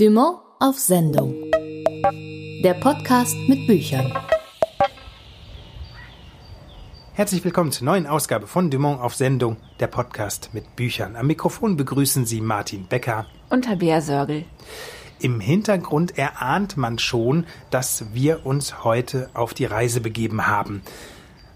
Dumont auf Sendung. Der Podcast mit Büchern. Herzlich willkommen zur neuen Ausgabe von Dumont auf Sendung, der Podcast mit Büchern. Am Mikrofon begrüßen Sie Martin Becker und Tabea Sörgel. Im Hintergrund erahnt man schon, dass wir uns heute auf die Reise begeben haben.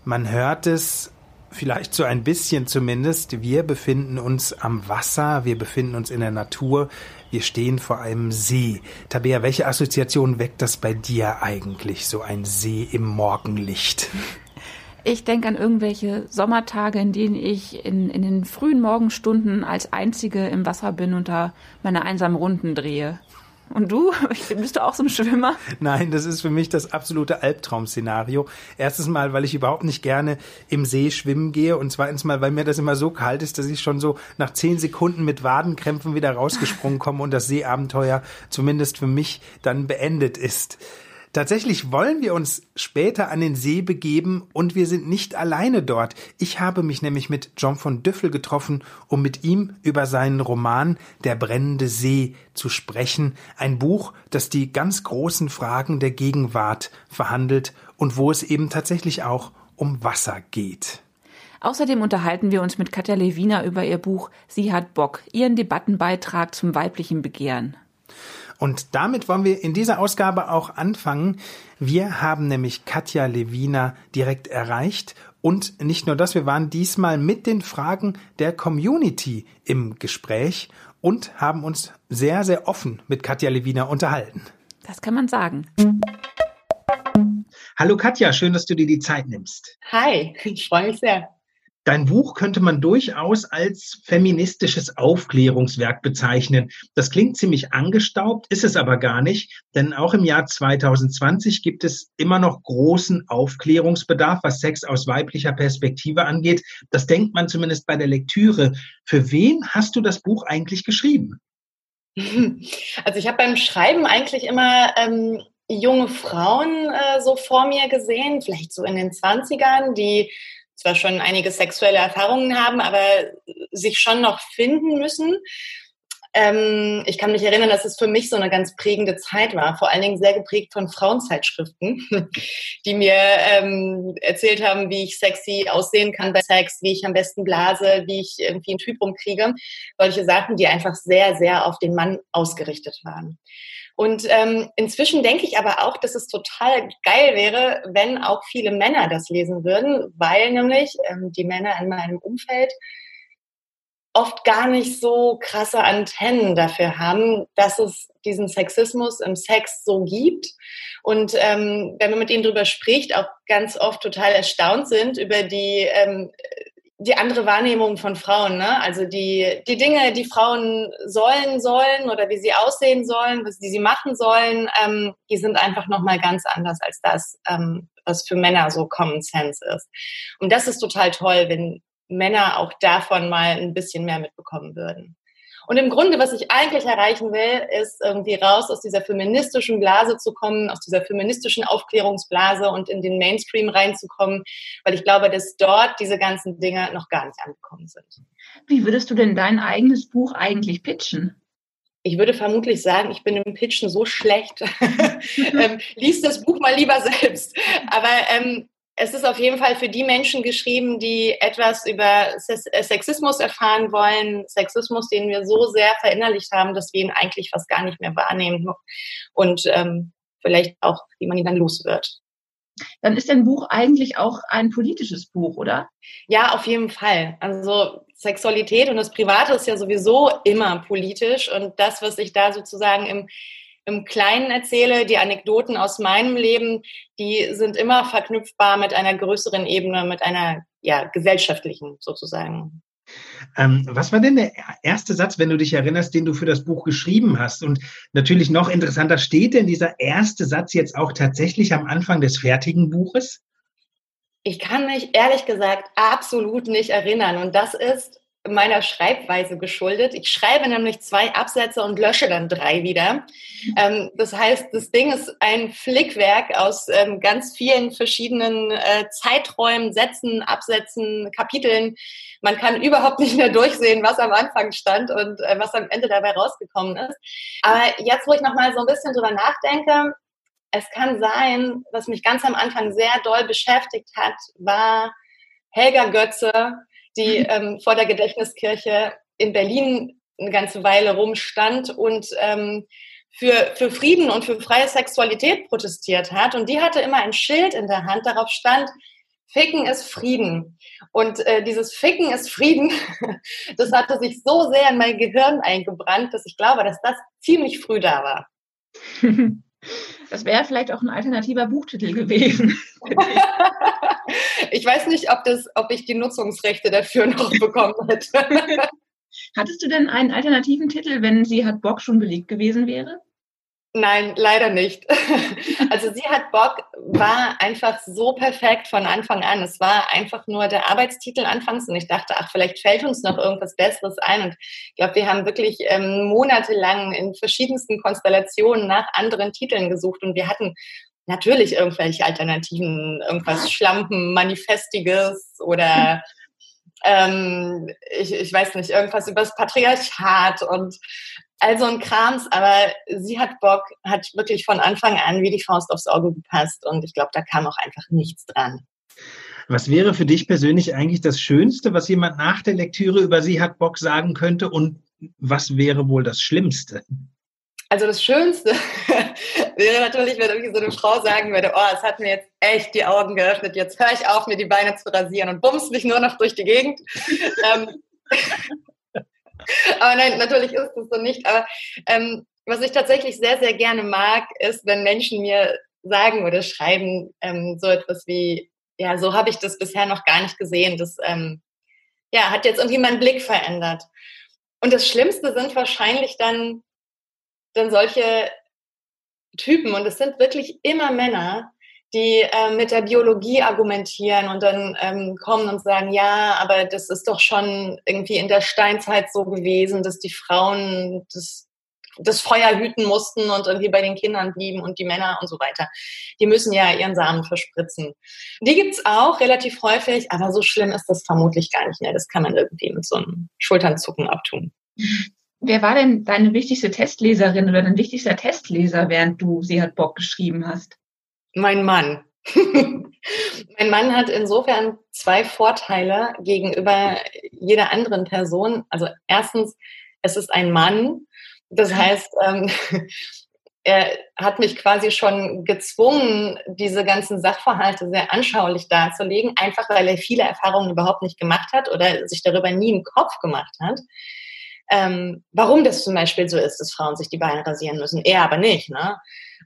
Man hört es vielleicht so ein bisschen zumindest. Wir befinden uns am Wasser, wir befinden uns in der Natur, wir stehen vor einem See. Tabea, welche Assoziation weckt das bei dir eigentlich, so ein See im Morgenlicht? Ich denke an irgendwelche Sommertage, in denen ich in, in den frühen Morgenstunden als Einzige im Wasser bin und da meine einsamen Runden drehe. Und du? Bist du auch so ein Schwimmer? Nein, das ist für mich das absolute Albtraum-Szenario. Erstens mal, weil ich überhaupt nicht gerne im See schwimmen gehe und zweitens mal, weil mir das immer so kalt ist, dass ich schon so nach zehn Sekunden mit Wadenkrämpfen wieder rausgesprungen komme und das Seeabenteuer zumindest für mich dann beendet ist. Tatsächlich wollen wir uns später an den See begeben und wir sind nicht alleine dort. Ich habe mich nämlich mit John von Düffel getroffen, um mit ihm über seinen Roman Der brennende See zu sprechen. Ein Buch, das die ganz großen Fragen der Gegenwart verhandelt und wo es eben tatsächlich auch um Wasser geht. Außerdem unterhalten wir uns mit Katja Lewina über ihr Buch Sie hat Bock, ihren Debattenbeitrag zum weiblichen Begehren. Und damit wollen wir in dieser Ausgabe auch anfangen. Wir haben nämlich Katja Lewina direkt erreicht und nicht nur das, wir waren diesmal mit den Fragen der Community im Gespräch und haben uns sehr, sehr offen mit Katja Lewina unterhalten. Das kann man sagen. Hallo Katja, schön, dass du dir die Zeit nimmst. Hi, ich freue mich sehr. Dein Buch könnte man durchaus als feministisches Aufklärungswerk bezeichnen. Das klingt ziemlich angestaubt, ist es aber gar nicht, denn auch im Jahr 2020 gibt es immer noch großen Aufklärungsbedarf, was Sex aus weiblicher Perspektive angeht. Das denkt man zumindest bei der Lektüre. Für wen hast du das Buch eigentlich geschrieben? Also ich habe beim Schreiben eigentlich immer ähm, junge Frauen äh, so vor mir gesehen, vielleicht so in den 20ern, die zwar schon einige sexuelle Erfahrungen haben, aber sich schon noch finden müssen. Ähm, ich kann mich erinnern, dass es für mich so eine ganz prägende Zeit war, vor allen Dingen sehr geprägt von Frauenzeitschriften, die mir ähm, erzählt haben, wie ich sexy aussehen kann bei Sex, wie ich am besten blase, wie ich irgendwie einen Typ rumkriege. Solche Sachen, die einfach sehr, sehr auf den Mann ausgerichtet waren. Und ähm, inzwischen denke ich aber auch, dass es total geil wäre, wenn auch viele Männer das lesen würden, weil nämlich ähm, die Männer in meinem Umfeld oft gar nicht so krasse Antennen dafür haben, dass es diesen Sexismus im Sex so gibt. Und ähm, wenn man mit ihnen drüber spricht, auch ganz oft total erstaunt sind über die ähm, die andere Wahrnehmung von Frauen, ne? Also die, die Dinge, die Frauen sollen sollen oder wie sie aussehen sollen, was die sie machen sollen, ähm, die sind einfach nochmal ganz anders als das, ähm, was für Männer so Common Sense ist. Und das ist total toll, wenn Männer auch davon mal ein bisschen mehr mitbekommen würden. Und im Grunde, was ich eigentlich erreichen will, ist irgendwie raus aus dieser feministischen Blase zu kommen, aus dieser feministischen Aufklärungsblase und in den Mainstream reinzukommen, weil ich glaube, dass dort diese ganzen Dinge noch gar nicht angekommen sind. Wie würdest du denn dein eigenes Buch eigentlich pitchen? ich würde vermutlich sagen, ich bin im Pitchen so schlecht. ähm, lies das Buch mal lieber selbst. Aber ähm, es ist auf jeden Fall für die Menschen geschrieben, die etwas über äh, Sexismus erfahren wollen. Sexismus, den wir so sehr verinnerlicht haben, dass wir ihn eigentlich fast gar nicht mehr wahrnehmen. Und ähm, vielleicht auch, wie man ihn dann los wird. Dann ist dein Buch eigentlich auch ein politisches Buch, oder? Ja, auf jeden Fall. Also Sexualität und das Private ist ja sowieso immer politisch. Und das, was ich da sozusagen im im Kleinen erzähle, die Anekdoten aus meinem Leben, die sind immer verknüpfbar mit einer größeren Ebene, mit einer ja, gesellschaftlichen sozusagen. Ähm, was war denn der erste Satz, wenn du dich erinnerst, den du für das Buch geschrieben hast? Und natürlich noch interessanter, steht denn dieser erste Satz jetzt auch tatsächlich am Anfang des fertigen Buches? Ich kann mich ehrlich gesagt absolut nicht erinnern. Und das ist meiner Schreibweise geschuldet. Ich schreibe nämlich zwei Absätze und lösche dann drei wieder. Ähm, das heißt, das Ding ist ein Flickwerk aus ähm, ganz vielen verschiedenen äh, Zeiträumen, Sätzen, Absätzen, Kapiteln. Man kann überhaupt nicht mehr durchsehen, was am Anfang stand und äh, was am Ende dabei rausgekommen ist. Aber jetzt, wo ich noch mal so ein bisschen drüber nachdenke, es kann sein, was mich ganz am Anfang sehr doll beschäftigt hat, war Helga Götze, die mhm. ähm, vor der Gedächtniskirche in Berlin eine ganze Weile rumstand und ähm, für, für Frieden und für freie Sexualität protestiert hat. Und die hatte immer ein Schild in der Hand, darauf stand, Ficken ist Frieden. Und äh, dieses Ficken ist Frieden, das hatte sich so sehr in mein Gehirn eingebrannt, dass ich glaube, dass das ziemlich früh da war. Das wäre vielleicht auch ein alternativer Buchtitel gewesen. ich weiß nicht, ob, das, ob ich die Nutzungsrechte dafür noch bekommen hätte. Hattest du denn einen alternativen Titel, wenn sie hat Bock schon belegt gewesen wäre? Nein, leider nicht. Also sie hat Bock war einfach so perfekt von Anfang an. Es war einfach nur der Arbeitstitel anfangs und ich dachte, ach, vielleicht fällt uns noch irgendwas Besseres ein. Und ich glaube, wir haben wirklich ähm, monatelang in verschiedensten Konstellationen nach anderen Titeln gesucht und wir hatten natürlich irgendwelche Alternativen, irgendwas Schlampen, Manifestiges oder ähm, ich, ich weiß nicht, irgendwas über das Patriarchat und all so ein Krams, aber sie hat Bock, hat wirklich von Anfang an wie die Faust aufs Auge gepasst und ich glaube, da kam auch einfach nichts dran. Was wäre für dich persönlich eigentlich das Schönste, was jemand nach der Lektüre über sie hat Bock sagen könnte und was wäre wohl das Schlimmste? Also das Schönste wäre natürlich, wenn irgendwie so eine Frau sagen würde, oh, es hat mir jetzt echt die Augen geöffnet, jetzt höre ich auf, mir die Beine zu rasieren und bums mich nur noch durch die Gegend. aber nein, natürlich ist es so nicht. Aber ähm, was ich tatsächlich sehr, sehr gerne mag, ist, wenn Menschen mir sagen oder schreiben ähm, so etwas wie, ja, so habe ich das bisher noch gar nicht gesehen. Das ähm, ja, hat jetzt irgendwie meinen Blick verändert. Und das Schlimmste sind wahrscheinlich dann, dann solche Typen, und es sind wirklich immer Männer, die äh, mit der Biologie argumentieren und dann ähm, kommen und sagen, ja, aber das ist doch schon irgendwie in der Steinzeit so gewesen, dass die Frauen das, das Feuer hüten mussten und irgendwie bei den Kindern blieben und die Männer und so weiter. Die müssen ja ihren Samen verspritzen. Die gibt's auch relativ häufig, aber so schlimm ist das vermutlich gar nicht mehr. Das kann man irgendwie mit so einem Schulternzucken abtun. Wer war denn deine wichtigste Testleserin oder dein wichtigster Testleser, während du Sie hat Bock geschrieben hast? Mein Mann. mein Mann hat insofern zwei Vorteile gegenüber jeder anderen Person. Also erstens, es ist ein Mann. Das heißt, ähm, er hat mich quasi schon gezwungen, diese ganzen Sachverhalte sehr anschaulich darzulegen, einfach weil er viele Erfahrungen überhaupt nicht gemacht hat oder sich darüber nie im Kopf gemacht hat. Ähm, warum das zum Beispiel so ist, dass Frauen sich die Beine rasieren müssen. Er aber nicht. Ne?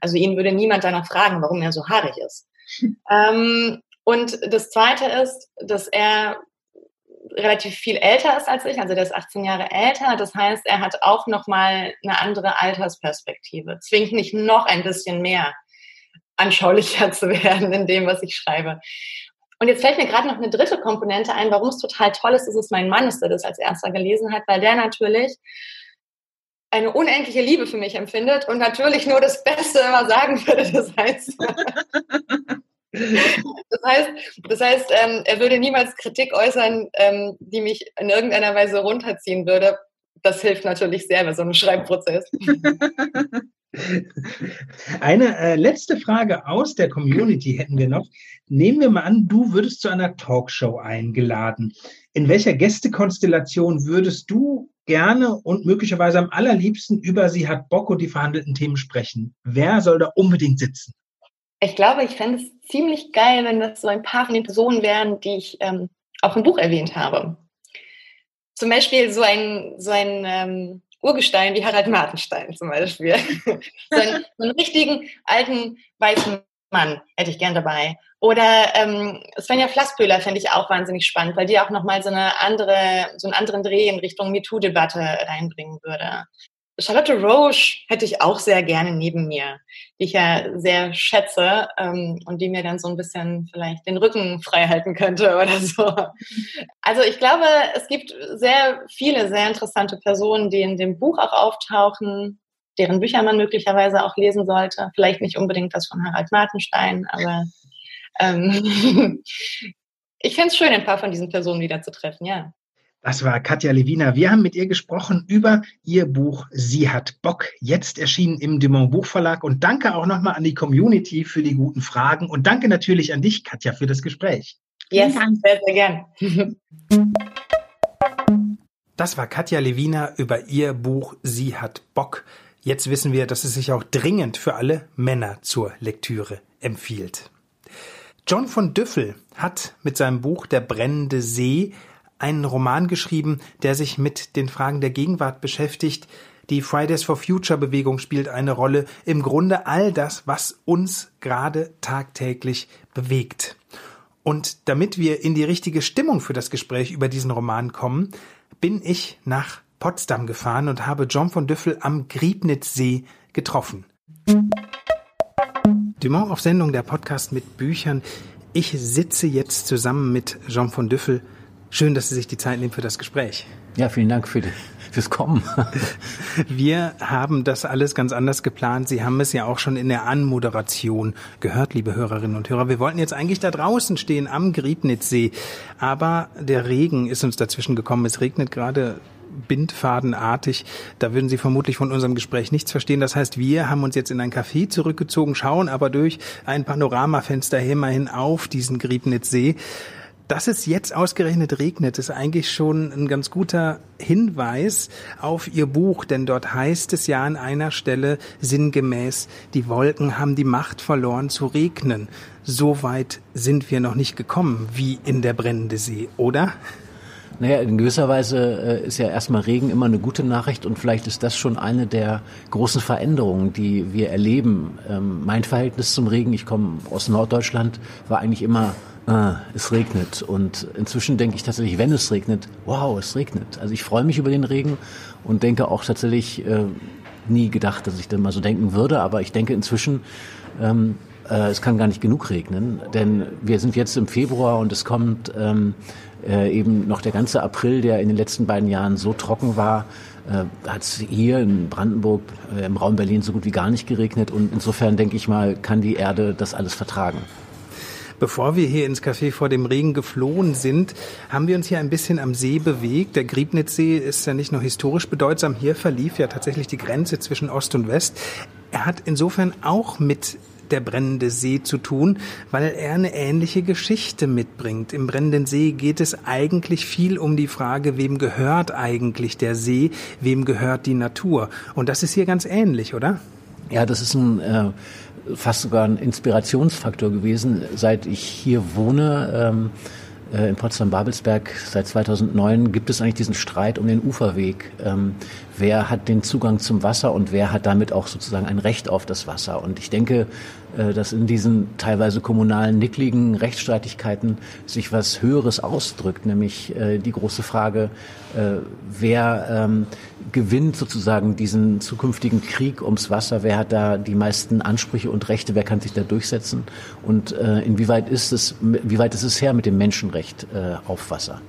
Also ihn würde niemand danach fragen, warum er so haarig ist. ähm, und das Zweite ist, dass er relativ viel älter ist als ich, also der ist 18 Jahre älter. Das heißt, er hat auch noch mal eine andere Altersperspektive, zwingt mich noch ein bisschen mehr anschaulicher zu werden in dem, was ich schreibe. Und jetzt fällt mir gerade noch eine dritte Komponente ein, warum es total toll ist, dass es mein Mann ist, der das als erster gelesen hat, weil der natürlich eine unendliche Liebe für mich empfindet und natürlich nur das Beste immer sagen würde. Das heißt, das heißt, das heißt ähm, er würde niemals Kritik äußern, ähm, die mich in irgendeiner Weise runterziehen würde. Das hilft natürlich sehr bei so einem Schreibprozess. Eine äh, letzte Frage aus der Community hätten wir noch. Nehmen wir mal an, du würdest zu einer Talkshow eingeladen. In welcher Gästekonstellation würdest du gerne und möglicherweise am allerliebsten über sie hat Bock und die verhandelten Themen sprechen? Wer soll da unbedingt sitzen? Ich glaube, ich fände es ziemlich geil, wenn das so ein paar von den Personen wären, die ich ähm, auch im Buch erwähnt habe. Zum Beispiel so ein, so ein ähm, Urgestein wie Harald Martenstein zum Beispiel. so, einen, so einen richtigen alten weißen Mann hätte ich gern dabei. Oder ähm, Svenja Flasspöhler fände ich auch wahnsinnig spannend, weil die auch nochmal so eine andere, so einen anderen Dreh in Richtung MeToo-Debatte reinbringen würde. Charlotte Roche hätte ich auch sehr gerne neben mir, die ich ja sehr schätze ähm, und die mir dann so ein bisschen vielleicht den Rücken frei halten könnte oder so. Also ich glaube, es gibt sehr viele sehr interessante Personen, die in dem Buch auch auftauchen, deren Bücher man möglicherweise auch lesen sollte. Vielleicht nicht unbedingt das von Harald Martenstein, aber ähm, ich fände es schön, ein paar von diesen Personen wieder zu treffen, ja. Das war Katja Lewina. Wir haben mit ihr gesprochen über ihr Buch Sie hat Bock, jetzt erschienen im Dumont Buchverlag. Und danke auch nochmal an die Community für die guten Fragen. Und danke natürlich an dich, Katja, für das Gespräch. Yes, sehr, sehr gern. Das war Katja Lewina über ihr Buch Sie hat Bock. Jetzt wissen wir, dass es sich auch dringend für alle Männer zur Lektüre empfiehlt. John von Düffel hat mit seinem Buch Der brennende See einen Roman geschrieben, der sich mit den Fragen der Gegenwart beschäftigt. Die Fridays for Future Bewegung spielt eine Rolle. Im Grunde all das, was uns gerade tagtäglich bewegt. Und damit wir in die richtige Stimmung für das Gespräch über diesen Roman kommen, bin ich nach Potsdam gefahren und habe John von Düffel am Griebnitzsee getroffen. Dumont auf Sendung der Podcast mit Büchern. Ich sitze jetzt zusammen mit Jean von Düffel Schön, dass Sie sich die Zeit nehmen für das Gespräch. Ja, vielen Dank für die, fürs Kommen. Wir haben das alles ganz anders geplant. Sie haben es ja auch schon in der Anmoderation gehört, liebe Hörerinnen und Hörer. Wir wollten jetzt eigentlich da draußen stehen am Griebnitzsee, aber der Regen ist uns dazwischen gekommen. Es regnet gerade bindfadenartig. Da würden Sie vermutlich von unserem Gespräch nichts verstehen. Das heißt, wir haben uns jetzt in ein Café zurückgezogen, schauen aber durch ein Panoramafenster immerhin auf diesen Griebnitzsee. Dass es jetzt ausgerechnet regnet, ist eigentlich schon ein ganz guter Hinweis auf Ihr Buch, denn dort heißt es ja an einer Stelle sinngemäß, die Wolken haben die Macht verloren zu regnen. So weit sind wir noch nicht gekommen wie in der brennende See, oder? Naja, in gewisser Weise äh, ist ja erstmal Regen immer eine gute Nachricht und vielleicht ist das schon eine der großen Veränderungen, die wir erleben. Ähm, mein Verhältnis zum Regen, ich komme aus Norddeutschland, war eigentlich immer ah, es regnet. Und inzwischen denke ich tatsächlich, wenn es regnet, wow, es regnet. Also ich freue mich über den Regen und denke auch tatsächlich, äh, nie gedacht, dass ich dann mal so denken würde, aber ich denke inzwischen, ähm, äh, es kann gar nicht genug regnen, denn wir sind jetzt im Februar und es kommt ähm, äh, eben noch der ganze April, der in den letzten beiden Jahren so trocken war, äh, hat es hier in Brandenburg, äh, im Raum Berlin so gut wie gar nicht geregnet und insofern denke ich mal, kann die Erde das alles vertragen. Bevor wir hier ins Café vor dem Regen geflohen sind, haben wir uns hier ein bisschen am See bewegt. Der Griebnitzsee ist ja nicht nur historisch bedeutsam. Hier verlief ja tatsächlich die Grenze zwischen Ost und West. Er hat insofern auch mit der brennende See zu tun, weil er eine ähnliche Geschichte mitbringt. Im brennenden See geht es eigentlich viel um die Frage, wem gehört eigentlich der See, wem gehört die Natur. Und das ist hier ganz ähnlich, oder? Ja, das ist ein äh, fast sogar ein Inspirationsfaktor gewesen, seit ich hier wohne. Ähm, äh, in Potsdam-Babelsberg seit 2009 gibt es eigentlich diesen Streit um den Uferweg. Ähm, wer hat den Zugang zum Wasser und wer hat damit auch sozusagen ein Recht auf das Wasser? Und ich denke, dass in diesen teilweise kommunalen, nickligen Rechtsstreitigkeiten sich was Höheres ausdrückt, nämlich äh, die große Frage, äh, wer ähm, gewinnt sozusagen diesen zukünftigen Krieg ums Wasser, wer hat da die meisten Ansprüche und Rechte, wer kann sich da durchsetzen? Und inwieweit ist es, wie weit ist es her mit dem Menschenrecht auf Wasser?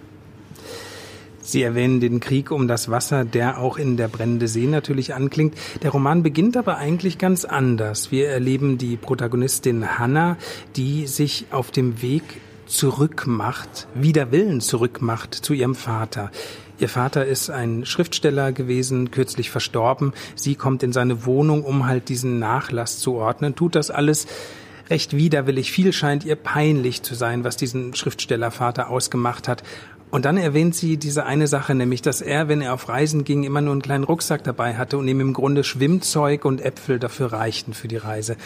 Sie erwähnen den Krieg um das Wasser, der auch in der brennende See natürlich anklingt. Der Roman beginnt aber eigentlich ganz anders. Wir erleben die Protagonistin Hannah, die sich auf dem Weg zurückmacht, wider Willen zurückmacht zu ihrem Vater. Ihr Vater ist ein Schriftsteller gewesen, kürzlich verstorben. Sie kommt in seine Wohnung, um halt diesen Nachlass zu ordnen, tut das alles recht widerwillig. Viel scheint ihr peinlich zu sein, was diesen Schriftstellervater ausgemacht hat. Und dann erwähnt sie diese eine Sache, nämlich, dass er, wenn er auf Reisen ging, immer nur einen kleinen Rucksack dabei hatte und ihm im Grunde Schwimmzeug und Äpfel dafür reichten für die Reise.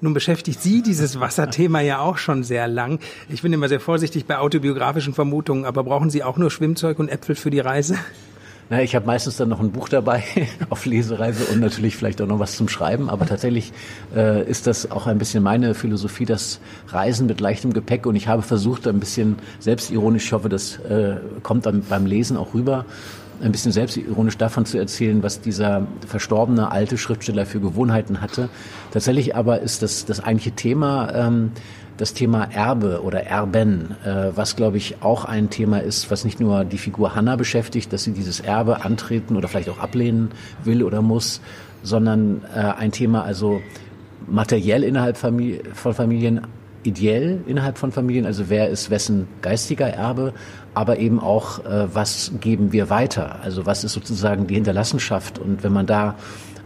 Nun beschäftigt Sie dieses Wasserthema ja auch schon sehr lang. Ich bin immer sehr vorsichtig bei autobiografischen Vermutungen, aber brauchen Sie auch nur Schwimmzeug und Äpfel für die Reise? Na, ich habe meistens dann noch ein Buch dabei auf Lesereise und natürlich vielleicht auch noch was zum Schreiben. Aber tatsächlich äh, ist das auch ein bisschen meine Philosophie, das Reisen mit leichtem Gepäck. Und ich habe versucht, ein bisschen selbstironisch, ich hoffe, das äh, kommt dann beim Lesen auch rüber, ein bisschen selbstironisch davon zu erzählen, was dieser verstorbene alte Schriftsteller für Gewohnheiten hatte. Tatsächlich aber ist das, das eigentliche Thema ähm, das Thema Erbe oder Erben, äh, was glaube ich auch ein Thema ist, was nicht nur die Figur Hannah beschäftigt, dass sie dieses Erbe antreten oder vielleicht auch ablehnen will oder muss, sondern äh, ein Thema also materiell innerhalb Familie, von Familien, ideell innerhalb von Familien, also wer ist wessen geistiger Erbe, aber eben auch, äh, was geben wir weiter, also was ist sozusagen die Hinterlassenschaft und wenn man da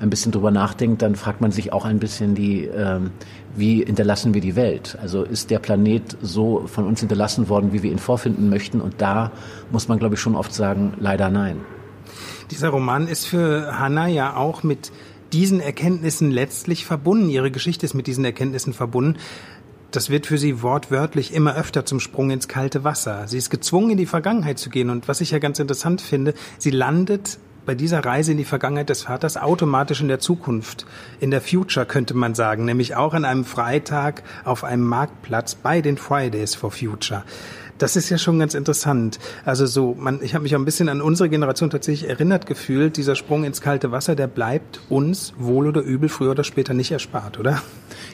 ein bisschen drüber nachdenkt, dann fragt man sich auch ein bisschen die, ähm, wie hinterlassen wir die Welt? Also ist der Planet so von uns hinterlassen worden, wie wir ihn vorfinden möchten? Und da muss man, glaube ich, schon oft sagen, leider nein. Dieser Roman ist für Hannah ja auch mit diesen Erkenntnissen letztlich verbunden. Ihre Geschichte ist mit diesen Erkenntnissen verbunden. Das wird für sie wortwörtlich immer öfter zum Sprung ins kalte Wasser. Sie ist gezwungen, in die Vergangenheit zu gehen. Und was ich ja ganz interessant finde, sie landet bei dieser Reise in die Vergangenheit des Vaters automatisch in der Zukunft, in der Future könnte man sagen, nämlich auch an einem Freitag auf einem Marktplatz bei den Fridays for Future. Das ist ja schon ganz interessant. Also so, man, ich habe mich auch ein bisschen an unsere Generation tatsächlich erinnert gefühlt. Dieser Sprung ins kalte Wasser, der bleibt uns wohl oder übel früher oder später nicht erspart, oder?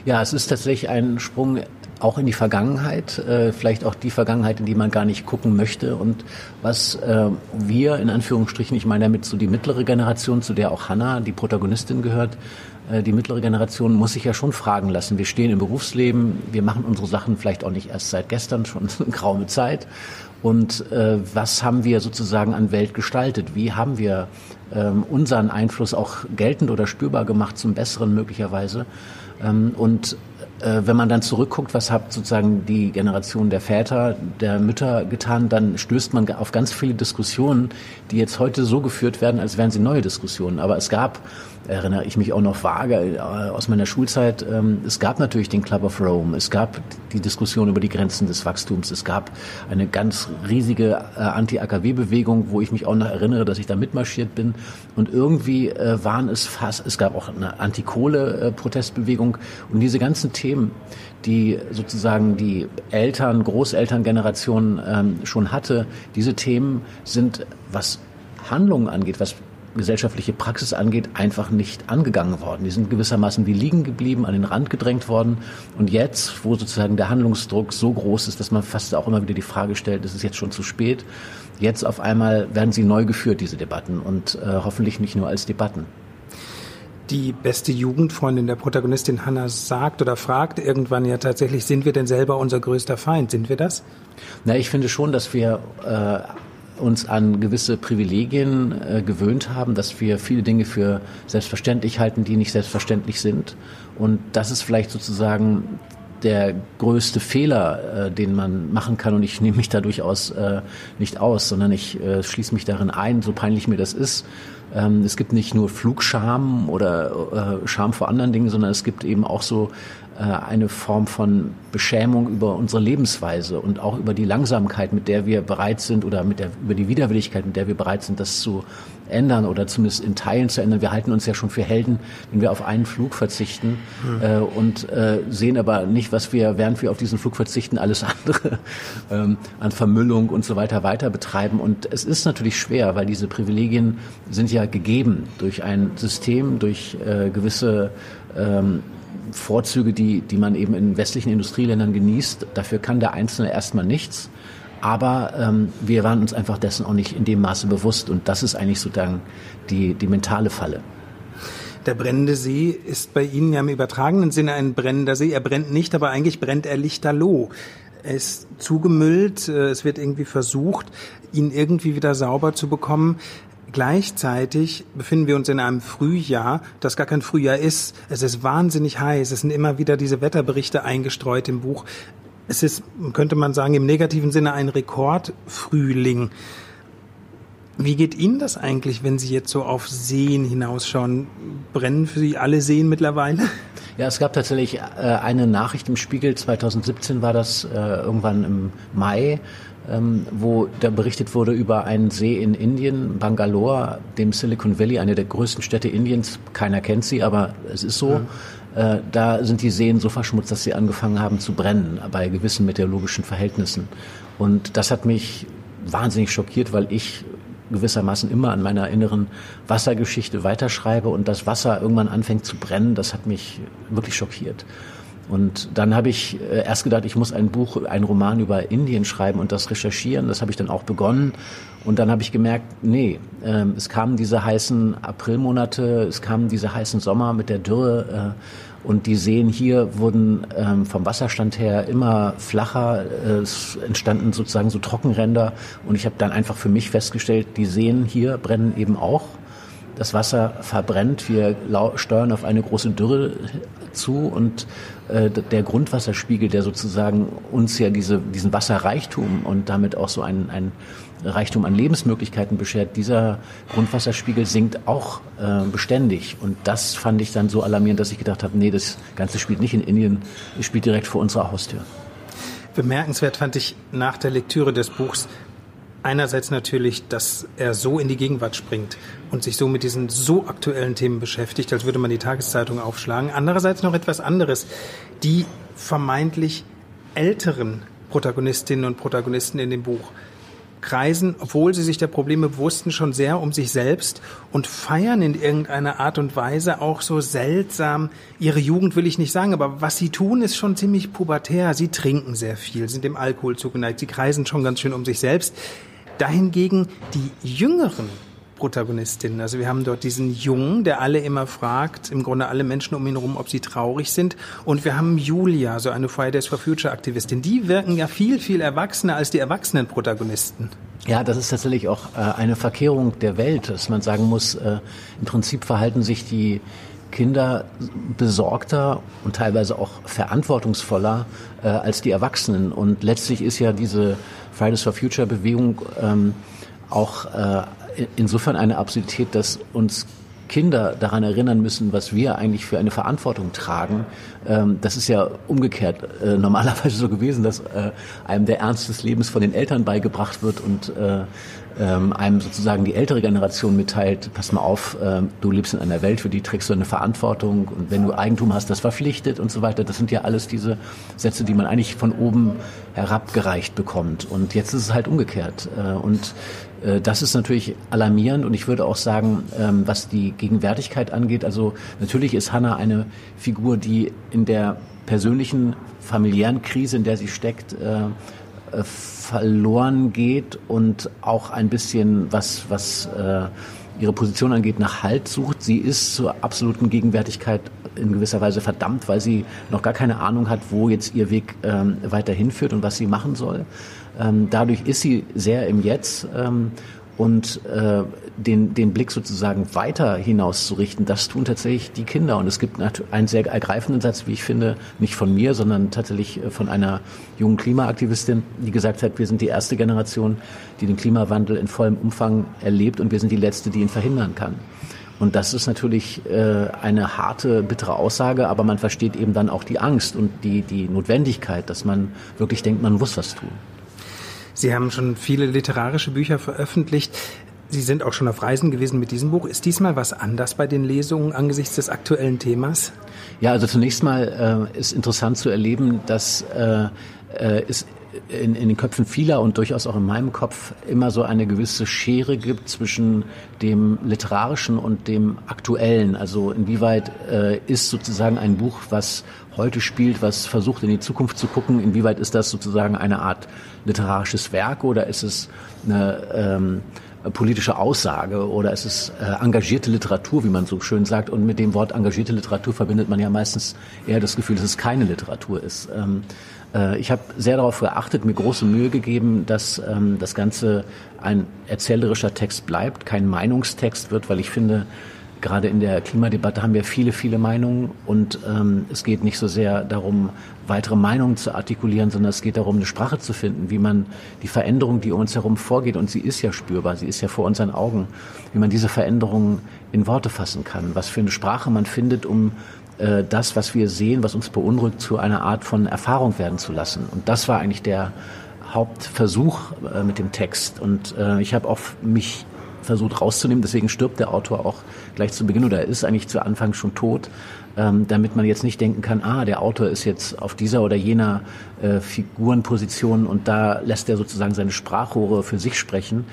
Ja, es ist tatsächlich ein Sprung auch in die Vergangenheit, äh, vielleicht auch die Vergangenheit, in die man gar nicht gucken möchte. Und was äh, wir in Anführungsstrichen, ich meine damit so die mittlere Generation, zu der auch Hannah, die Protagonistin gehört, äh, die mittlere Generation muss sich ja schon fragen lassen. Wir stehen im Berufsleben, wir machen unsere Sachen vielleicht auch nicht erst seit gestern, schon eine graue Zeit. Und äh, was haben wir sozusagen an Welt gestaltet? Wie haben wir ähm, unseren Einfluss auch geltend oder spürbar gemacht zum Besseren möglicherweise? Ähm, und wenn man dann zurückguckt, was hat sozusagen die Generation der Väter, der Mütter getan, dann stößt man auf ganz viele Diskussionen, die jetzt heute so geführt werden, als wären sie neue Diskussionen. Aber es gab erinnere ich mich auch noch vage äh, aus meiner Schulzeit. Ähm, es gab natürlich den Club of Rome, es gab die Diskussion über die Grenzen des Wachstums, es gab eine ganz riesige äh, Anti-AKW-Bewegung, wo ich mich auch noch erinnere, dass ich da mitmarschiert bin. Und irgendwie äh, waren es fast, es gab auch eine Anti-Kohle-Protestbewegung und diese ganzen Themen, die sozusagen die Eltern, Großelterngeneration ähm, schon hatte, diese Themen sind, was Handlungen angeht, was gesellschaftliche Praxis angeht, einfach nicht angegangen worden. Die sind gewissermaßen wie liegen geblieben, an den Rand gedrängt worden. Und jetzt, wo sozusagen der Handlungsdruck so groß ist, dass man fast auch immer wieder die Frage stellt, ist es jetzt schon zu spät? Jetzt auf einmal werden sie neu geführt, diese Debatten, und äh, hoffentlich nicht nur als Debatten. Die beste Jugendfreundin der Protagonistin Hannah sagt oder fragt irgendwann ja tatsächlich, sind wir denn selber unser größter Feind? Sind wir das? Na, ich finde schon, dass wir äh, uns an gewisse Privilegien äh, gewöhnt haben, dass wir viele Dinge für selbstverständlich halten, die nicht selbstverständlich sind. Und das ist vielleicht sozusagen der größte Fehler, äh, den man machen kann. Und ich nehme mich da durchaus äh, nicht aus, sondern ich äh, schließe mich darin ein, so peinlich mir das ist. Ähm, es gibt nicht nur Flugscham oder äh, Scham vor anderen Dingen, sondern es gibt eben auch so eine Form von Beschämung über unsere Lebensweise und auch über die Langsamkeit, mit der wir bereit sind oder mit der, über die Widerwilligkeit, mit der wir bereit sind, das zu ändern oder zumindest in Teilen zu ändern. Wir halten uns ja schon für Helden, wenn wir auf einen Flug verzichten mhm. äh, und äh, sehen aber nicht, was wir, während wir auf diesen Flug verzichten, alles andere ähm, an Vermüllung und so weiter weiter betreiben. Und es ist natürlich schwer, weil diese Privilegien sind ja gegeben durch ein System, durch äh, gewisse ähm, Vorzüge, die, die man eben in westlichen Industrieländern genießt. Dafür kann der Einzelne erstmal nichts. Aber ähm, wir waren uns einfach dessen auch nicht in dem Maße bewusst. Und das ist eigentlich sozusagen die, die mentale Falle. Der brennende See ist bei Ihnen ja im übertragenen Sinne ein brennender See. Er brennt nicht, aber eigentlich brennt er lichterloh. Er ist zugemüllt, äh, es wird irgendwie versucht, ihn irgendwie wieder sauber zu bekommen. Gleichzeitig befinden wir uns in einem Frühjahr, das gar kein Frühjahr ist. Es ist wahnsinnig heiß. Es sind immer wieder diese Wetterberichte eingestreut im Buch. Es ist, könnte man sagen, im negativen Sinne ein Rekordfrühling. Wie geht Ihnen das eigentlich, wenn Sie jetzt so auf Seen hinausschauen? Brennen für Sie alle Seen mittlerweile? Ja, es gab tatsächlich äh, eine Nachricht im Spiegel, 2017 war das, äh, irgendwann im Mai, ähm, wo da berichtet wurde über einen See in Indien, Bangalore, dem Silicon Valley, eine der größten Städte Indiens. Keiner kennt sie, aber es ist so. Äh, da sind die Seen so verschmutzt, dass sie angefangen haben zu brennen bei gewissen meteorologischen Verhältnissen. Und das hat mich wahnsinnig schockiert, weil ich gewissermaßen immer an meiner inneren Wassergeschichte weiterschreibe und das Wasser irgendwann anfängt zu brennen, das hat mich wirklich schockiert. Und dann habe ich äh, erst gedacht, ich muss ein Buch, ein Roman über Indien schreiben und das recherchieren. Das habe ich dann auch begonnen. Und dann habe ich gemerkt, nee, äh, es kamen diese heißen Aprilmonate, es kamen diese heißen Sommer mit der Dürre. Äh, und die Seen hier wurden ähm, vom Wasserstand her immer flacher. Es entstanden sozusagen so Trockenränder. Und ich habe dann einfach für mich festgestellt, die Seen hier brennen eben auch. Das Wasser verbrennt. Wir steuern auf eine große Dürre zu und äh, der Grundwasserspiegel, der sozusagen uns ja diese, diesen Wasserreichtum und damit auch so ein, ein Reichtum an Lebensmöglichkeiten beschert, dieser Grundwasserspiegel sinkt auch äh, beständig. Und das fand ich dann so alarmierend, dass ich gedacht habe, nee, das Ganze spielt nicht in Indien, es spielt direkt vor unserer Haustür. Bemerkenswert fand ich nach der Lektüre des Buchs, einerseits natürlich, dass er so in die Gegenwart springt und sich so mit diesen so aktuellen Themen beschäftigt, als würde man die Tageszeitung aufschlagen. Andererseits noch etwas anderes. Die vermeintlich älteren Protagonistinnen und Protagonisten in dem Buch kreisen, obwohl sie sich der Probleme bewussten, schon sehr um sich selbst und feiern in irgendeiner Art und Weise auch so seltsam. Ihre Jugend will ich nicht sagen, aber was sie tun, ist schon ziemlich pubertär. Sie trinken sehr viel, sind dem Alkohol zugeneigt, sie kreisen schon ganz schön um sich selbst. Dahingegen die Jüngeren Protagonistinnen. Also wir haben dort diesen Jungen, der alle immer fragt, im Grunde alle Menschen um ihn herum, ob sie traurig sind. Und wir haben Julia, so eine Fridays for Future Aktivistin. Die wirken ja viel, viel erwachsener als die erwachsenen Protagonisten. Ja, das ist tatsächlich auch äh, eine Verkehrung der Welt, dass man sagen muss, äh, im Prinzip verhalten sich die Kinder besorgter und teilweise auch verantwortungsvoller äh, als die Erwachsenen. Und letztlich ist ja diese Fridays for Future Bewegung ähm, auch äh, insofern eine Absurdität, dass uns Kinder daran erinnern müssen, was wir eigentlich für eine Verantwortung tragen. Ähm, das ist ja umgekehrt äh, normalerweise so gewesen, dass äh, einem der Ernst des Lebens von den Eltern beigebracht wird und äh, ähm, einem sozusagen die ältere Generation mitteilt, pass mal auf, äh, du lebst in einer Welt, für die trägst du eine Verantwortung und wenn du Eigentum hast, das verpflichtet und so weiter. Das sind ja alles diese Sätze, die man eigentlich von oben herabgereicht bekommt. Und jetzt ist es halt umgekehrt. Äh, und das ist natürlich alarmierend und ich würde auch sagen, ähm, was die Gegenwärtigkeit angeht, also natürlich ist Hannah eine Figur, die in der persönlichen, familiären Krise, in der sie steckt, äh, äh, verloren geht und auch ein bisschen was, was äh, ihre Position angeht, nach Halt sucht. Sie ist zur absoluten Gegenwärtigkeit in gewisser Weise verdammt, weil sie noch gar keine Ahnung hat, wo jetzt ihr Weg ähm, weiterhin führt und was sie machen soll. Ähm, dadurch ist sie sehr im Jetzt ähm, und äh, den, den Blick sozusagen weiter hinaus zu richten, das tun tatsächlich die Kinder. Und es gibt einen sehr ergreifenden Satz, wie ich finde, nicht von mir, sondern tatsächlich äh, von einer jungen Klimaaktivistin, die gesagt hat, wir sind die erste Generation, die den Klimawandel in vollem Umfang erlebt und wir sind die letzte, die ihn verhindern kann. Und das ist natürlich äh, eine harte, bittere Aussage, aber man versteht eben dann auch die Angst und die, die Notwendigkeit, dass man wirklich denkt, man muss was tun. Sie haben schon viele literarische Bücher veröffentlicht. Sie sind auch schon auf Reisen gewesen mit diesem Buch. Ist diesmal was anders bei den Lesungen angesichts des aktuellen Themas? Ja, also zunächst mal äh, ist interessant zu erleben, dass äh, äh, es in, in den Köpfen vieler und durchaus auch in meinem Kopf immer so eine gewisse Schere gibt zwischen dem literarischen und dem aktuellen. Also inwieweit äh, ist sozusagen ein Buch, was heute spielt, was versucht in die Zukunft zu gucken, inwieweit ist das sozusagen eine Art literarisches Werk oder ist es eine ähm, politische Aussage oder ist es äh, engagierte Literatur, wie man so schön sagt. Und mit dem Wort engagierte Literatur verbindet man ja meistens eher das Gefühl, dass es keine Literatur ist. Ähm, äh, ich habe sehr darauf geachtet, mir große Mühe gegeben, dass ähm, das Ganze ein erzählerischer Text bleibt, kein Meinungstext wird, weil ich finde, gerade in der Klimadebatte haben wir viele, viele Meinungen und ähm, es geht nicht so sehr darum, weitere Meinungen zu artikulieren, sondern es geht darum, eine Sprache zu finden, wie man die Veränderung, die um uns herum vorgeht, und sie ist ja spürbar, sie ist ja vor unseren Augen, wie man diese Veränderungen in Worte fassen kann, was für eine Sprache man findet, um äh, das, was wir sehen, was uns beunruhigt, zu einer Art von Erfahrung werden zu lassen. Und das war eigentlich der Hauptversuch äh, mit dem Text. Und äh, ich habe auch mich versucht rauszunehmen. Deswegen stirbt der Autor auch gleich zu Beginn oder ist eigentlich zu Anfang schon tot, ähm, damit man jetzt nicht denken kann, ah, der Autor ist jetzt auf dieser oder jener äh, Figurenposition und da lässt er sozusagen seine Sprachrohre für sich sprechen.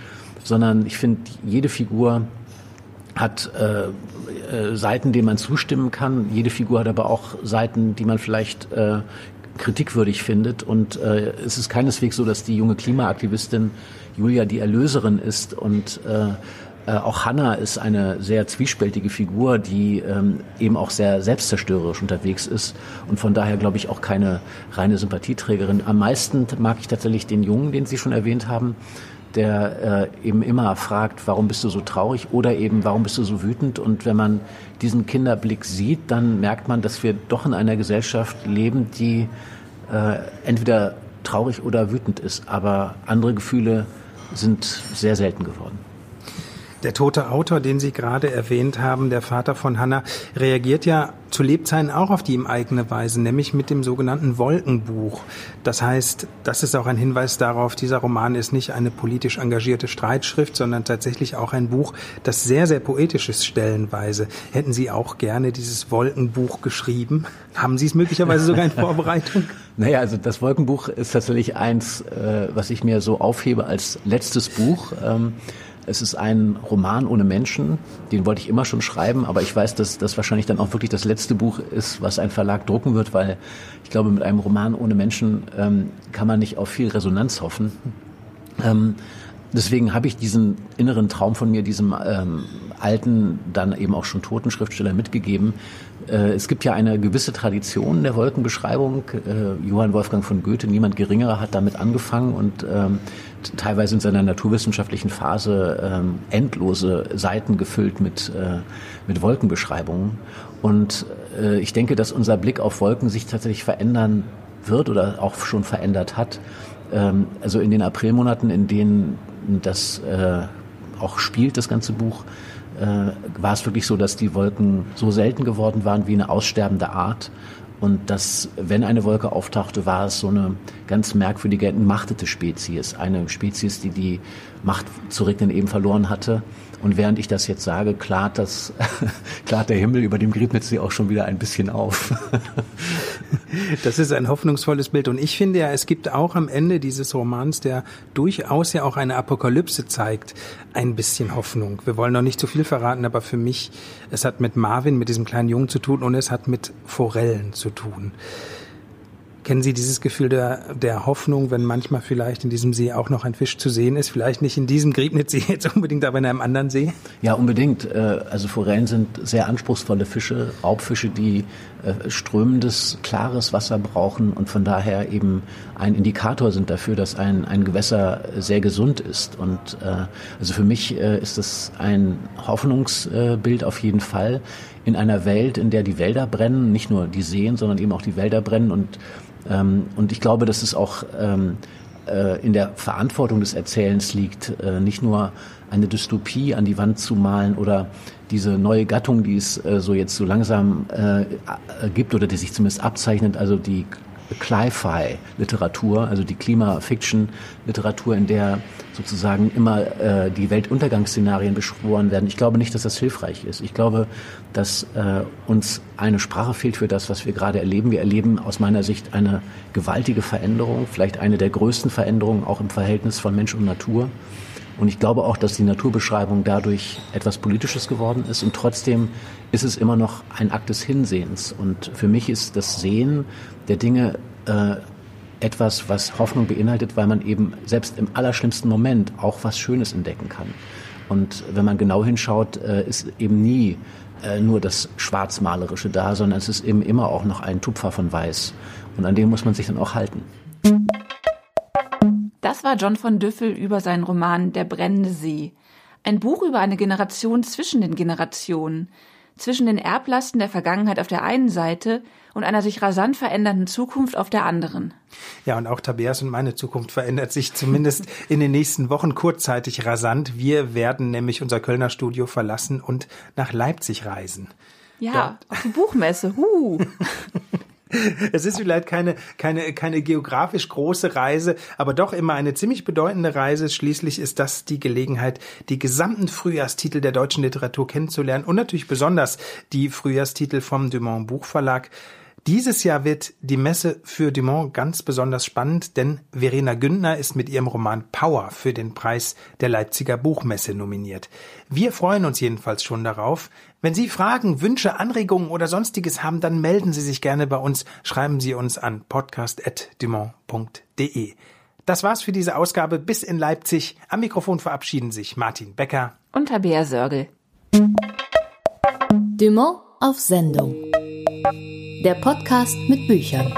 sondern ich finde, jede Figur hat äh, äh, Seiten, denen man zustimmen kann. Jede Figur hat aber auch Seiten, die man vielleicht äh, kritikwürdig findet. Und äh, es ist keineswegs so, dass die junge Klimaaktivistin Julia die Erlöserin ist und äh, äh, auch Hannah ist eine sehr zwiespältige Figur, die ähm, eben auch sehr selbstzerstörerisch unterwegs ist und von daher glaube ich auch keine reine Sympathieträgerin. Am meisten mag ich tatsächlich den Jungen, den Sie schon erwähnt haben, der äh, eben immer fragt, warum bist du so traurig oder eben, warum bist du so wütend? Und wenn man diesen Kinderblick sieht, dann merkt man, dass wir doch in einer Gesellschaft leben, die äh, entweder traurig oder wütend ist, aber andere Gefühle sind sehr selten geworden. Der tote Autor, den Sie gerade erwähnt haben, der Vater von Hannah, reagiert ja zu Lebzeiten auch auf die ihm eigene Weise, nämlich mit dem sogenannten Wolkenbuch. Das heißt, das ist auch ein Hinweis darauf, dieser Roman ist nicht eine politisch engagierte Streitschrift, sondern tatsächlich auch ein Buch, das sehr, sehr poetisch ist stellenweise. Hätten Sie auch gerne dieses Wolkenbuch geschrieben? Haben Sie es möglicherweise sogar in Vorbereitung? Naja, also das Wolkenbuch ist tatsächlich eins, äh, was ich mir so aufhebe als letztes Buch. Ähm, es ist ein Roman ohne Menschen, den wollte ich immer schon schreiben, aber ich weiß, dass das wahrscheinlich dann auch wirklich das letzte Buch ist, was ein Verlag drucken wird, weil ich glaube, mit einem Roman ohne Menschen ähm, kann man nicht auf viel Resonanz hoffen. Ähm, deswegen habe ich diesen inneren Traum von mir, diesem ähm, alten, dann eben auch schon toten Schriftsteller mitgegeben. Äh, es gibt ja eine gewisse Tradition der Wolkenbeschreibung. Äh, Johann Wolfgang von Goethe, niemand Geringerer, hat damit angefangen und ähm, teilweise in seiner naturwissenschaftlichen Phase ähm, endlose Seiten gefüllt mit, äh, mit Wolkenbeschreibungen. Und ich denke, dass unser Blick auf Wolken sich tatsächlich verändern wird oder auch schon verändert hat. Ähm, also in den Aprilmonaten, in denen das auch spielt, das ganze Buch, äh, war es wirklich so, dass die Wolken so selten geworden waren wie eine aussterbende Art und dass, wenn eine Wolke auftauchte, war es so eine ganz merkwürdige, entmachtete Spezies. Eine Spezies, die die Macht zu regnen eben verloren hatte. Und während ich das jetzt sage, klart, das, klart der Himmel über dem Griebnitzsee auch schon wieder ein bisschen auf. das ist ein hoffnungsvolles Bild. Und ich finde ja, es gibt auch am Ende dieses Romans, der durchaus ja auch eine Apokalypse zeigt, ein bisschen Hoffnung. Wir wollen noch nicht zu viel verraten, aber für mich, es hat mit Marvin, mit diesem kleinen Jungen zu tun und es hat mit Forellen zu tun. Kennen Sie dieses Gefühl der, der Hoffnung, wenn manchmal vielleicht in diesem See auch noch ein Fisch zu sehen ist? Vielleicht nicht in diesem Griebnitzsee jetzt unbedingt, aber in einem anderen See? Ja, unbedingt. Äh, also Forellen sind sehr anspruchsvolle Fische, Raubfische, die äh, strömendes, klares Wasser brauchen und von daher eben ein Indikator sind dafür, dass ein, ein Gewässer sehr gesund ist. Und äh, also für mich ist das ein Hoffnungsbild auf jeden Fall in einer Welt, in der die Wälder brennen, nicht nur die Seen, sondern eben auch die Wälder brennen. Und ähm, und ich glaube, dass es auch ähm, äh, in der Verantwortung des Erzählens liegt, äh, nicht nur eine Dystopie an die Wand zu malen oder diese neue Gattung, die es äh, so jetzt so langsam gibt oder die sich zumindest abzeichnet, also die Cli-Fi-Literatur, also die Klima-Fiction-Literatur, in der sozusagen immer äh, die Weltuntergangsszenarien beschworen werden. Ich glaube nicht, dass das hilfreich ist. Ich glaube, dass äh, uns eine Sprache fehlt für das, was wir gerade erleben. Wir erleben aus meiner Sicht eine gewaltige Veränderung, vielleicht eine der größten Veränderungen auch im Verhältnis von Mensch und Natur. Und ich glaube auch, dass die Naturbeschreibung dadurch etwas Politisches geworden ist. Und trotzdem ist es immer noch ein Akt des Hinsehens. Und für mich ist das Sehen der Dinge äh, etwas, was Hoffnung beinhaltet, weil man eben selbst im allerschlimmsten Moment auch was Schönes entdecken kann. Und wenn man genau hinschaut, äh, ist eben nie äh, nur das Schwarzmalerische da, sondern es ist eben immer auch noch ein Tupfer von Weiß. Und an dem muss man sich dann auch halten. War John von Düffel über seinen Roman Der brennende See. Ein Buch über eine Generation zwischen den Generationen, zwischen den Erblasten der Vergangenheit auf der einen Seite und einer sich rasant verändernden Zukunft auf der anderen. Ja, und auch Tabeas und meine Zukunft verändert sich zumindest in den nächsten Wochen kurzzeitig rasant. Wir werden nämlich unser Kölner Studio verlassen und nach Leipzig reisen. Ja, auf die Buchmesse. Huh. Es ist vielleicht keine, keine, keine geografisch große Reise, aber doch immer eine ziemlich bedeutende Reise. Schließlich ist das die Gelegenheit, die gesamten Frühjahrstitel der deutschen Literatur kennenzulernen und natürlich besonders die Frühjahrstitel vom Dumont Buchverlag. Dieses Jahr wird die Messe für Dumont ganz besonders spannend, denn Verena Gündner ist mit ihrem Roman Power für den Preis der Leipziger Buchmesse nominiert. Wir freuen uns jedenfalls schon darauf. Wenn Sie Fragen, Wünsche, Anregungen oder sonstiges haben, dann melden Sie sich gerne bei uns. Schreiben Sie uns an podcast.dumont.de. Das war's für diese Ausgabe. Bis in Leipzig. Am Mikrofon verabschieden sich Martin Becker und Tabea Sörgel. Dumont auf Sendung. Der Podcast mit Büchern.